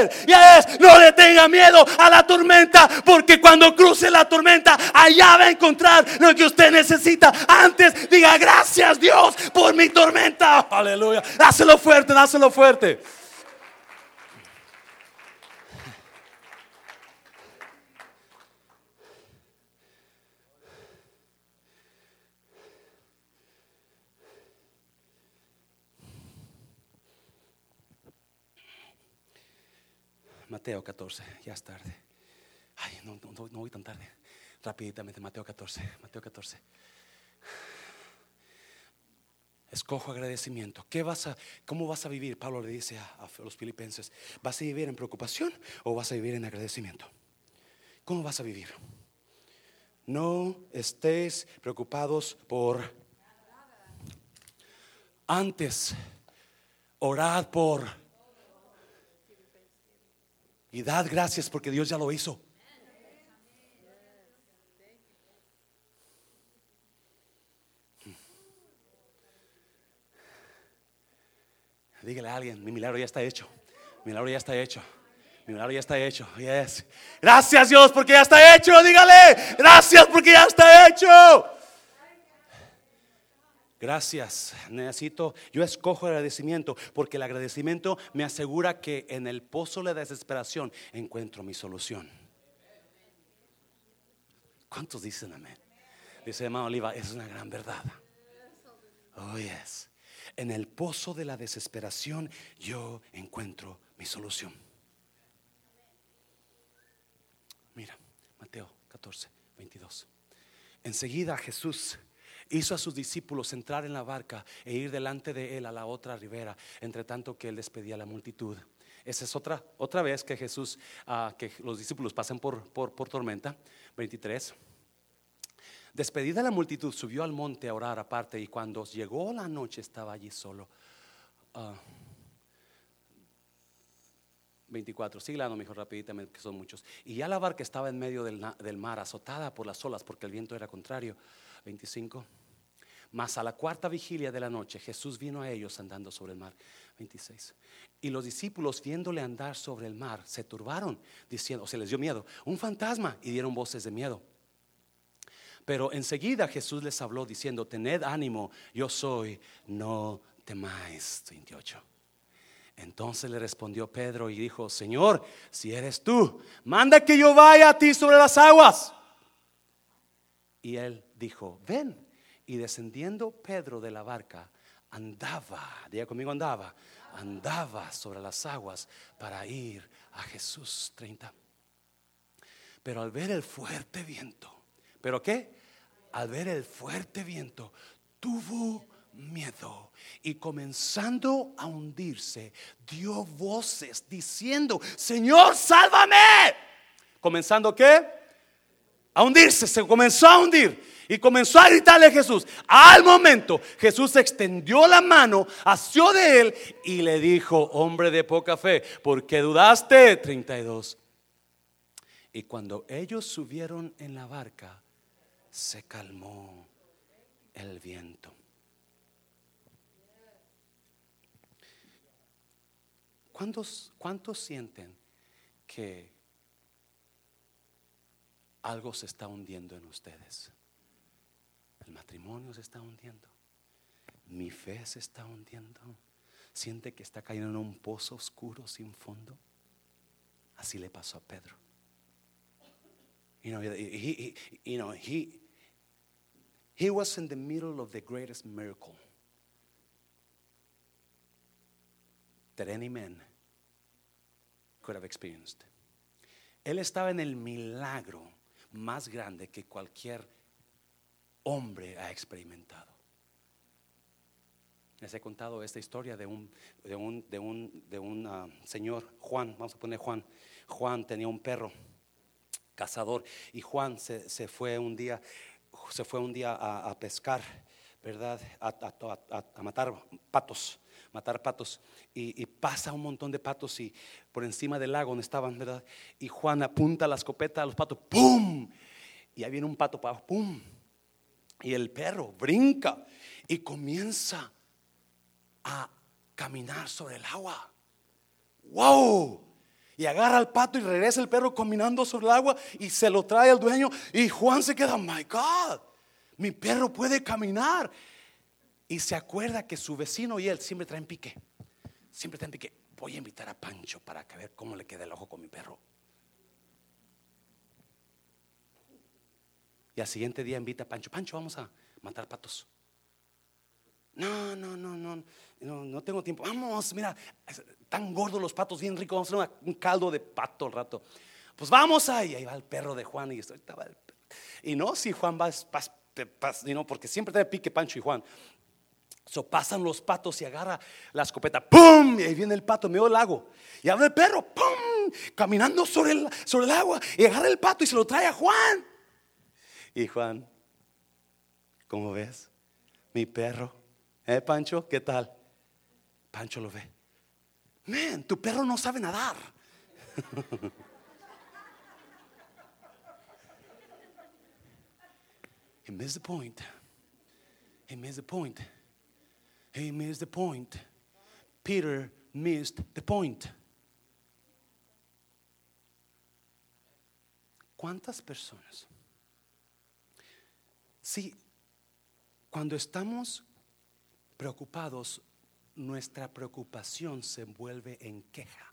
es no le tenga miedo a la tormenta, porque cuando cruce la tormenta, allá va a encontrar lo que usted necesita. Antes diga gracias Dios por mi tormenta. Aleluya. Dáselo fuerte, dáselo fuerte. Mateo 14, ya es tarde. Ay, no, no, no voy tan tarde. Rapiditamente, Mateo 14, Mateo 14. Escojo agradecimiento. ¿Qué vas a, ¿Cómo vas a vivir? Pablo le dice a, los filipenses, ¿vas a vivir en preocupación o vas a vivir en agradecimiento? ¿Cómo vas a vivir? No estés preocupados por... Antes, orad por y dad gracias porque Dios ya lo hizo. Dígale a alguien, mi milagro ya está hecho. Mi milagro ya está hecho. Mi milagro ya está hecho. Yes. Gracias Dios porque ya está hecho. Dígale, gracias porque ya está hecho. Gracias, necesito, yo escojo el agradecimiento porque el agradecimiento me asegura que en el pozo de la desesperación encuentro mi solución. ¿Cuántos dicen amén? Dice hermano Oliva, es una gran verdad. Oh, yes. En el pozo de la desesperación yo encuentro mi solución. Mira, Mateo 14, 22. Enseguida Jesús hizo a sus discípulos entrar en la barca e ir delante de él a la otra ribera, entre tanto que él despedía a la multitud. Esa es otra, otra vez que Jesús, ah, que los discípulos pasan por, por, por tormenta. 23. Despedida la multitud, subió al monte a orar aparte y cuando llegó la noche estaba allí solo. 24, sigue mi mejor rapiditamente, que son muchos. Y ya la barca estaba en medio del, del mar, azotada por las olas, porque el viento era contrario. 25. Mas a la cuarta vigilia de la noche Jesús vino a ellos andando sobre el mar. 26. Y los discípulos viéndole andar sobre el mar se turbaron, diciendo, o se les dio miedo, un fantasma, y dieron voces de miedo. Pero enseguida Jesús les habló diciendo, tened ánimo, yo soy, no temáis. 28. Entonces le respondió Pedro y dijo, Señor, si eres tú, manda que yo vaya a ti sobre las aguas. Y él dijo, ven. Y descendiendo Pedro de la barca, andaba, diga conmigo andaba, andaba sobre las aguas para ir a Jesús 30. Pero al ver el fuerte viento, ¿pero qué? Al ver el fuerte viento, tuvo miedo y comenzando a hundirse, dio voces diciendo, Señor, sálvame. Comenzando qué? A hundirse, se comenzó a hundir. Y comenzó a gritarle a Jesús. Al momento Jesús extendió la mano, asió de él y le dijo, hombre de poca fe, ¿por qué dudaste? 32. Y cuando ellos subieron en la barca, se calmó el viento. ¿Cuántos, ¿Cuántos sienten que algo se está hundiendo en ustedes? El matrimonio se está hundiendo. Mi fe se está hundiendo. Siente que está cayendo en un pozo oscuro sin fondo. Así le pasó a Pedro. You know, he, he, he was in the middle of the greatest miracle that any man could have experienced. Él estaba en el milagro más grande que cualquier hombre ha experimentado. Les he contado esta historia de un, de un, de un, de un ah, señor, Juan, vamos a poner Juan. Juan tenía un perro cazador y Juan se, se fue un día, se fue un día a, pescar, ¿verdad? A, matar patos, matar patos y, pasa un montón de patos y por encima del lago donde estaban, ¿verdad? Y Juan apunta la escopeta a los patos, ¡pum! Y ahí viene un pato para ¡pum! Y el perro brinca y comienza a caminar sobre el agua. ¡Wow! Y agarra al pato y regresa el perro caminando sobre el agua y se lo trae al dueño. Y Juan se queda, my God, mi perro puede caminar. Y se acuerda que su vecino y él siempre traen pique. Siempre traen pique. Voy a invitar a Pancho para que ver cómo le queda el ojo con mi perro. Y al siguiente día invita a Pancho, Pancho, vamos a matar patos. No, no, no, no, no, tengo tiempo. Vamos, mira, tan gordos los patos, bien ricos, vamos a hacer un caldo de pato al rato. Pues vamos ahí, ahí va el perro de Juan y estaba y no, si Juan va, no, porque siempre te pique Pancho y Juan. So pasan los patos y agarra la escopeta, ¡pum! Y ahí viene el pato, medio lago. Y abre el perro, ¡pum! Caminando sobre el, sobre el agua. Y agarra el pato y se lo trae a Juan. Y Juan, ¿cómo ves? Mi perro. ¿Eh, Pancho? ¿Qué tal? Pancho lo ve. Man, tu perro no sabe nadar. he missed the point. He missed the point. He missed the point. Peter missed the point. ¿Cuántas personas Sí, cuando estamos preocupados, nuestra preocupación se vuelve en queja.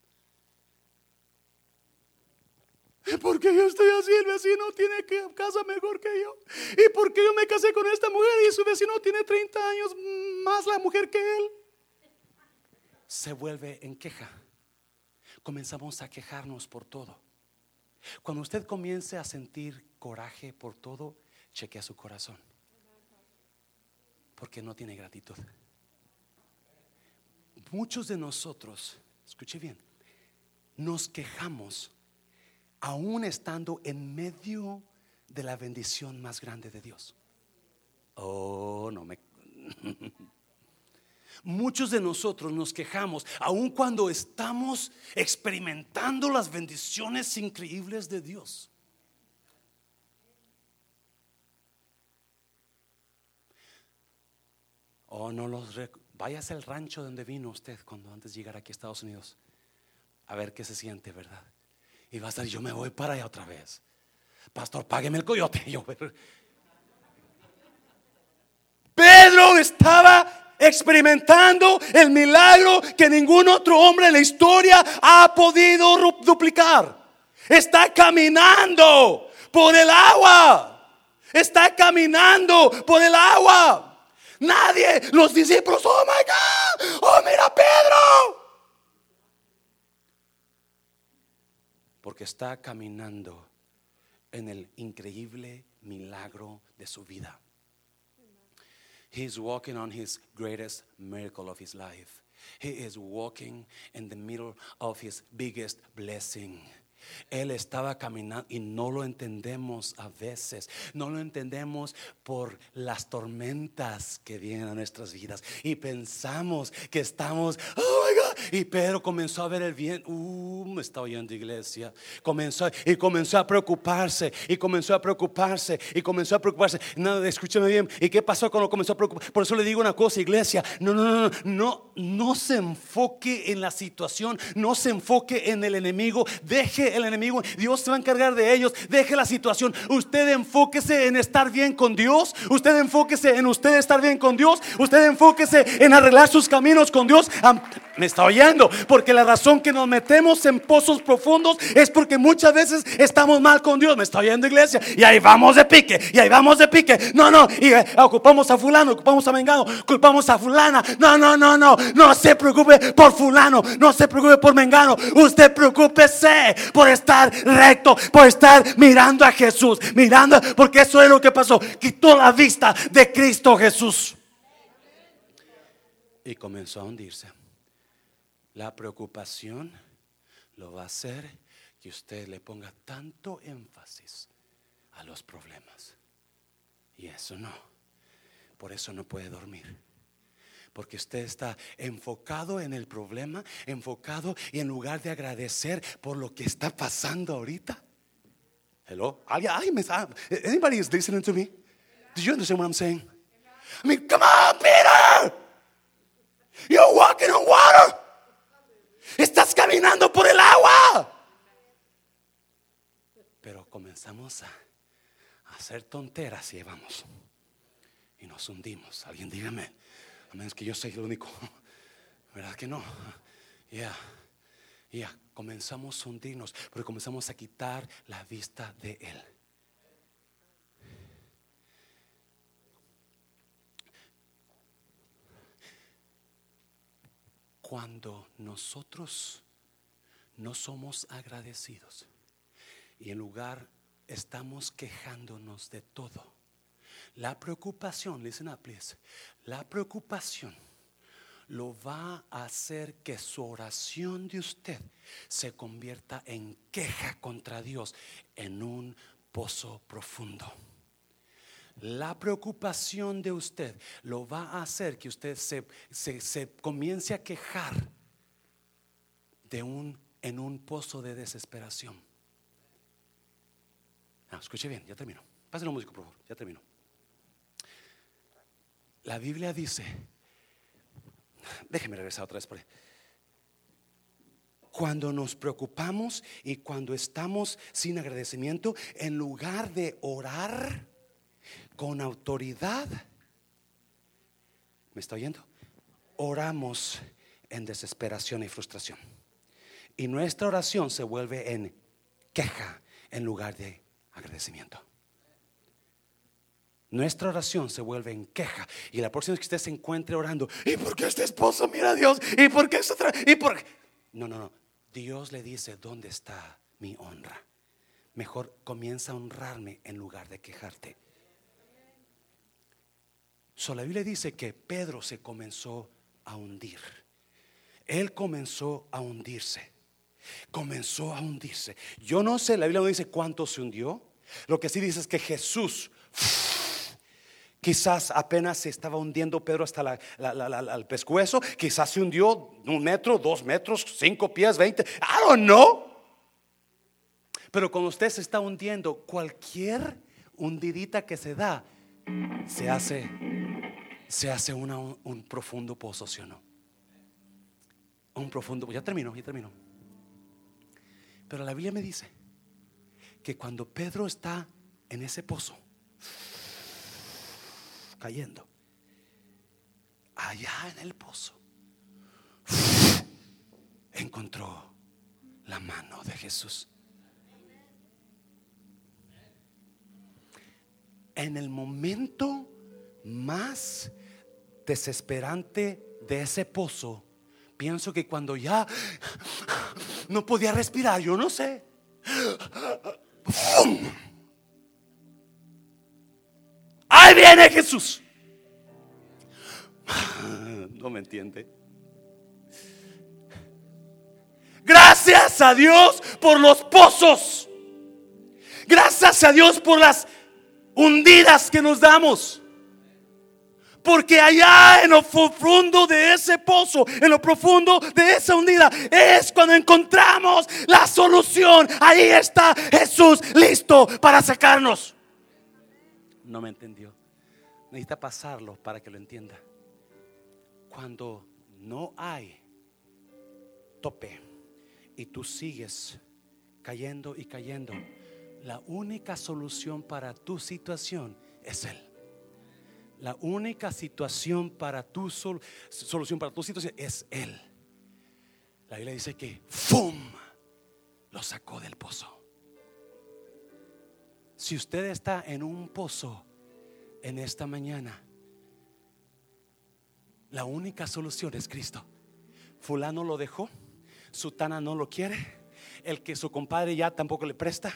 ¿Por qué yo estoy así? El vecino tiene casa mejor que yo. ¿Y por qué yo me casé con esta mujer y su vecino tiene 30 años más la mujer que él? Se vuelve en queja. Comenzamos a quejarnos por todo. Cuando usted comience a sentir coraje por todo, chequea su corazón. Porque no tiene gratitud. Muchos de nosotros, escuche bien, nos quejamos aún estando en medio de la bendición más grande de Dios. Oh, no me... Muchos de nosotros nos quejamos aun cuando estamos experimentando las bendiciones increíbles de Dios. Oh, no los váyase al rancho donde vino usted cuando antes de llegar aquí a Estados Unidos. A ver qué se siente, ¿verdad? Y va a estar, yo me voy para allá otra vez. Pastor, págueme el coyote. Yo, Pedro estaba experimentando el milagro que ningún otro hombre en la historia ha podido duplicar. Está caminando por el agua. Está caminando por el agua. Nadie, los discípulos, oh my God, oh mira Pedro. Porque está caminando en el increíble milagro de su vida. He's walking on his greatest miracle of his life. He is walking in the middle of his biggest blessing. Él estaba caminando y no lo entendemos a veces. No lo entendemos por las tormentas que vienen a nuestras vidas. Y pensamos que estamos, oh my God. Y Pedro comenzó a ver el bien. Uh, me está oyendo iglesia. Comenzó y comenzó a preocuparse. Y comenzó a preocuparse. Y comenzó a preocuparse. No, escúchame bien. ¿Y qué pasó cuando comenzó a preocuparse? Por eso le digo una cosa, iglesia. No, no, no, no, no, no se enfoque en la situación. No se enfoque en el enemigo. Deje el enemigo Dios se va a encargar de ellos. Deje la situación. Usted enfóquese en estar bien con Dios. Usted enfóquese en usted estar bien con Dios. Usted enfóquese en arreglar sus caminos con Dios. Me está oyendo. Porque la razón que nos metemos en pozos profundos es porque muchas veces estamos mal con Dios. Me está oyendo, iglesia. Y ahí vamos de pique. Y ahí vamos de pique. No, no. Y eh, ocupamos a fulano, ocupamos a Mengano, culpamos a fulana. No, no, no, no. No se preocupe por fulano. No se preocupe por Mengano. Usted preocúpese por estar recto, por estar mirando a Jesús. Mirando, porque eso es lo que pasó. Quitó la vista de Cristo Jesús. Y comenzó a hundirse. La preocupación lo va a hacer que usted le ponga tanto énfasis a los problemas. Y eso no. Por eso no puede dormir. Porque usted está enfocado en el problema, enfocado y en lugar de agradecer por lo que está pasando ahorita. Hello? Anybody is listening to me? Do you understand what I'm saying? I mean, come on, Peter. You're walking on water. Estás caminando por el agua. Pero comenzamos a hacer tonteras y vamos. Y nos hundimos. Alguien dígame. A menos que yo soy el único. ¿Verdad que no? Ya. Ya. Comenzamos a hundirnos. Pero comenzamos a quitar la vista de Él. Cuando nosotros no somos agradecidos y en lugar estamos quejándonos de todo, la preocupación, listen up please, la preocupación lo va a hacer que su oración de usted se convierta en queja contra Dios, en un pozo profundo. La preocupación de usted lo va a hacer que usted se, se, comience a quejar de un, en un pozo de desesperación. Ah, escuche bien, ya termino. Pásenlo músico, por favor, ya termino. La Biblia dice, déjeme regresar otra vez por ahí. Cuando nos preocupamos y cuando estamos sin agradecimiento, en lugar de orar, con autoridad. ¿Me está oyendo? Oramos en desesperación y frustración. Y nuestra oración se vuelve en queja en lugar de agradecimiento. Nuestra oración se vuelve en queja. Y la próxima vez que usted se encuentre orando, ¿y por qué este esposo mira a Dios? ¿Y por qué eso ¿Y por No, no, no. Dios le dice, ¿dónde está mi honra? Mejor comienza a honrarme en lugar de quejarte. So, la Biblia dice que Pedro se comenzó a hundir. Él comenzó a hundirse. Comenzó a hundirse. Yo no sé, la Biblia no dice cuánto se hundió. Lo que sí dice es que Jesús Quizás apenas se estaba hundiendo Pedro hasta el pescuezo. Quizás se hundió un metro, dos metros, cinco pies, veinte. I don't know. Pero cuando usted se está hundiendo, cualquier hundidita que se da, se hace se hace un, profundo pozo, ¿sí o no? Un profundo, ya termino, ya termino. Pero la Biblia me dice que cuando Pedro está en ese pozo, cayendo, allá en el pozo, encontró la mano de Jesús. En el momento más desesperante de ese pozo, pienso que cuando ya no podía respirar, yo no sé. Ahí viene Jesús. No me entiende. Gracias a Dios por los pozos. Gracias a Dios por las hundidas que nos damos. Porque allá en lo profundo de ese pozo, en lo profundo de esa hundida, es cuando encontramos la solución. Ahí está Jesús listo para sacarnos. No me entendió. Necesita pasarlo para que lo entienda. Cuando no hay tope y tú sigues cayendo y cayendo, la única solución para tu situación es Él. La única situación para tu solución para tu situación es Él. La Biblia dice que ¡fum! lo sacó del pozo. Si usted está en un pozo en esta mañana, la única solución es Cristo. Fulano lo dejó, Sutana no lo quiere, el que su compadre ya tampoco le presta,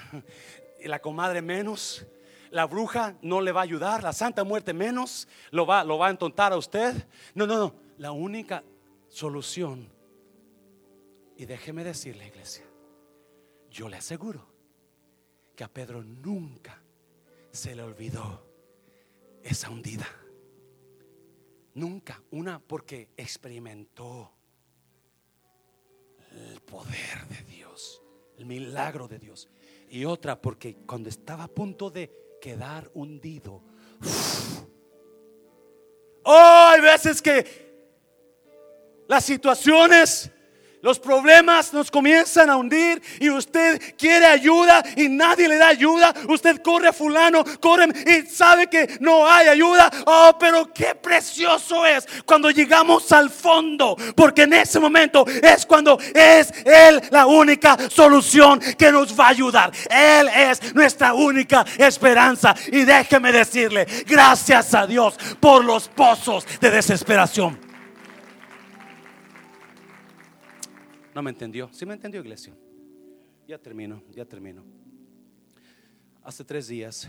la comadre menos, la bruja no le va a ayudar, la santa muerte menos, lo va, lo va a entontar a usted. No, no, no, la única solución, y déjeme decirle, iglesia, yo le aseguro que a Pedro nunca se le olvidó esa hundida. Nunca. Una porque experimentó el poder de Dios, el milagro de Dios. Y otra porque cuando estaba a punto de quedar hundido, oh, hay veces que las situaciones los problemas nos comienzan a hundir y usted quiere ayuda y nadie le da ayuda. Usted corre a fulano, corre y sabe que no hay ayuda. Oh, pero qué precioso es cuando llegamos al fondo, porque en ese momento es cuando es Él la única solución que nos va a ayudar. Él es nuestra única esperanza. Y déjeme decirle, gracias a Dios por los pozos de desesperación. No me entendió. ¿Sí me entendió, iglesia? Ya termino, ya termino. Hace tres días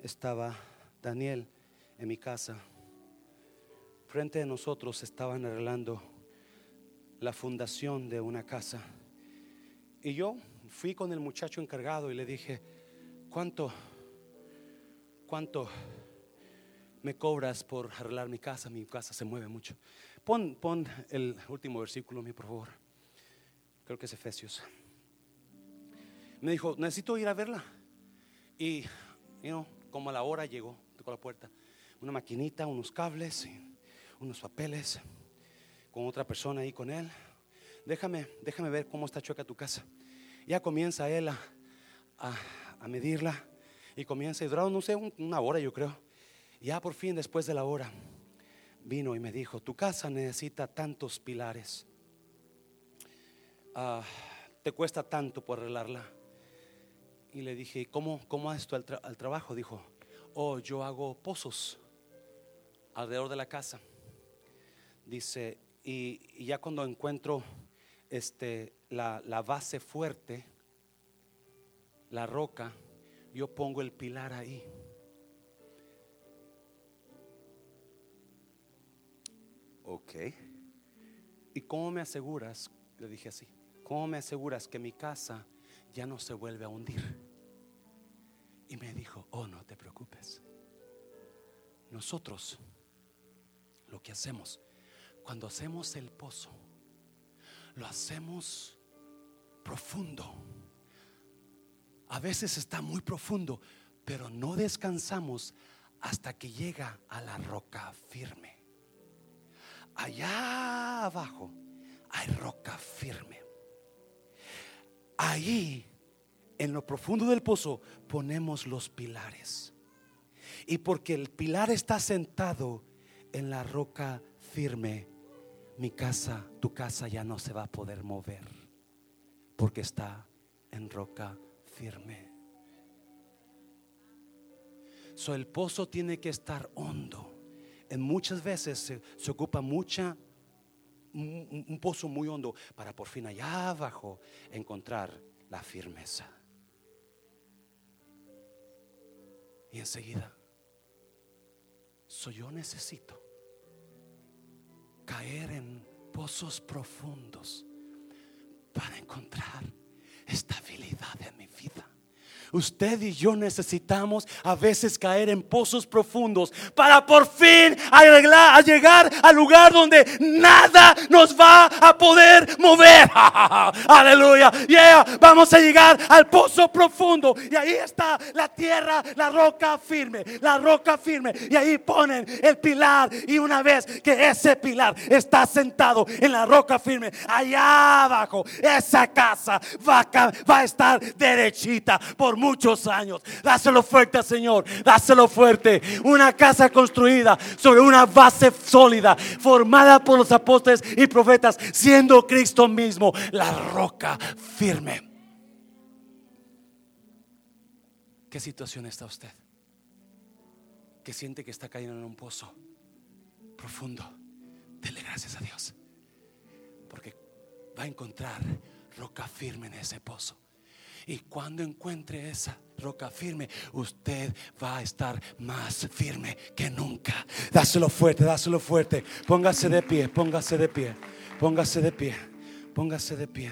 estaba Daniel en mi casa. Frente a nosotros estaban arreglando la fundación de una casa. Y yo fui con el muchacho encargado y le dije, ¿cuánto, cuánto me cobras por arreglar mi casa? Mi casa se mueve mucho. Pon, el último versículo, mi por favor. Creo que es Efesios. Me dijo, necesito ir a verla. Y, como a la hora llegó, tocó la puerta. Una maquinita, unos cables, unos papeles, con otra persona ahí con él. Déjame, déjame ver cómo está chueca tu casa. Ya comienza él a, a, medirla y comienza y dura, no sé, una hora yo creo. Ya por fin, después de la hora, vino y me dijo, tu casa necesita tantos pilares. Ah, te cuesta tanto por arreglarla. Y le dije, ¿cómo, cómo haces tú al, trabajo? Dijo, oh, yo hago pozos alrededor de la casa. Dice, y, ya cuando encuentro este, la, la base fuerte, la roca, yo pongo el pilar ahí. Ok. ¿Y cómo me aseguras? Le dije así. ¿Cómo me aseguras que mi casa ya no se vuelve a hundir? Y me dijo, oh, no te preocupes. Nosotros lo que hacemos, cuando hacemos el pozo, lo hacemos profundo. A veces está muy profundo, pero no descansamos hasta que llega a la roca firme allá abajo hay roca firme. Ahí, en lo profundo del pozo, ponemos los pilares. Y porque el pilar está sentado en la roca firme, mi casa, tu casa ya no se va a poder mover. Porque está en roca firme. So, el pozo tiene que estar hondo muchas veces se, ocupa mucha, un, pozo muy hondo para por fin allá abajo encontrar la firmeza. Y enseguida, soy yo necesito caer en pozos profundos para encontrar Usted y yo necesitamos a veces caer en pozos profundos para por fin arreglar, a llegar al lugar donde nada nos va a poder mover. Aleluya. Yeah, vamos a llegar al pozo profundo y ahí está la tierra, la roca firme, la roca firme. Y ahí ponen el pilar y una vez que ese pilar está sentado en la roca firme, allá abajo, esa casa va a, va a estar derechita por muchos años. Dáselo fuerte al Señor, dáselo fuerte. Una casa construida sobre una base sólida, formada por los apóstoles y profetas, siendo Cristo mismo la roca firme. ¿Qué situación está usted? Que siente que está cayendo en un pozo profundo. Dele gracias a Dios. Porque va a encontrar roca firme en ese pozo. Y cuando encuentre esa roca firme, usted va a estar más firme que nunca. Dáselo fuerte, dáselo fuerte. Póngase de pie, póngase de pie, póngase de pie, póngase de pie.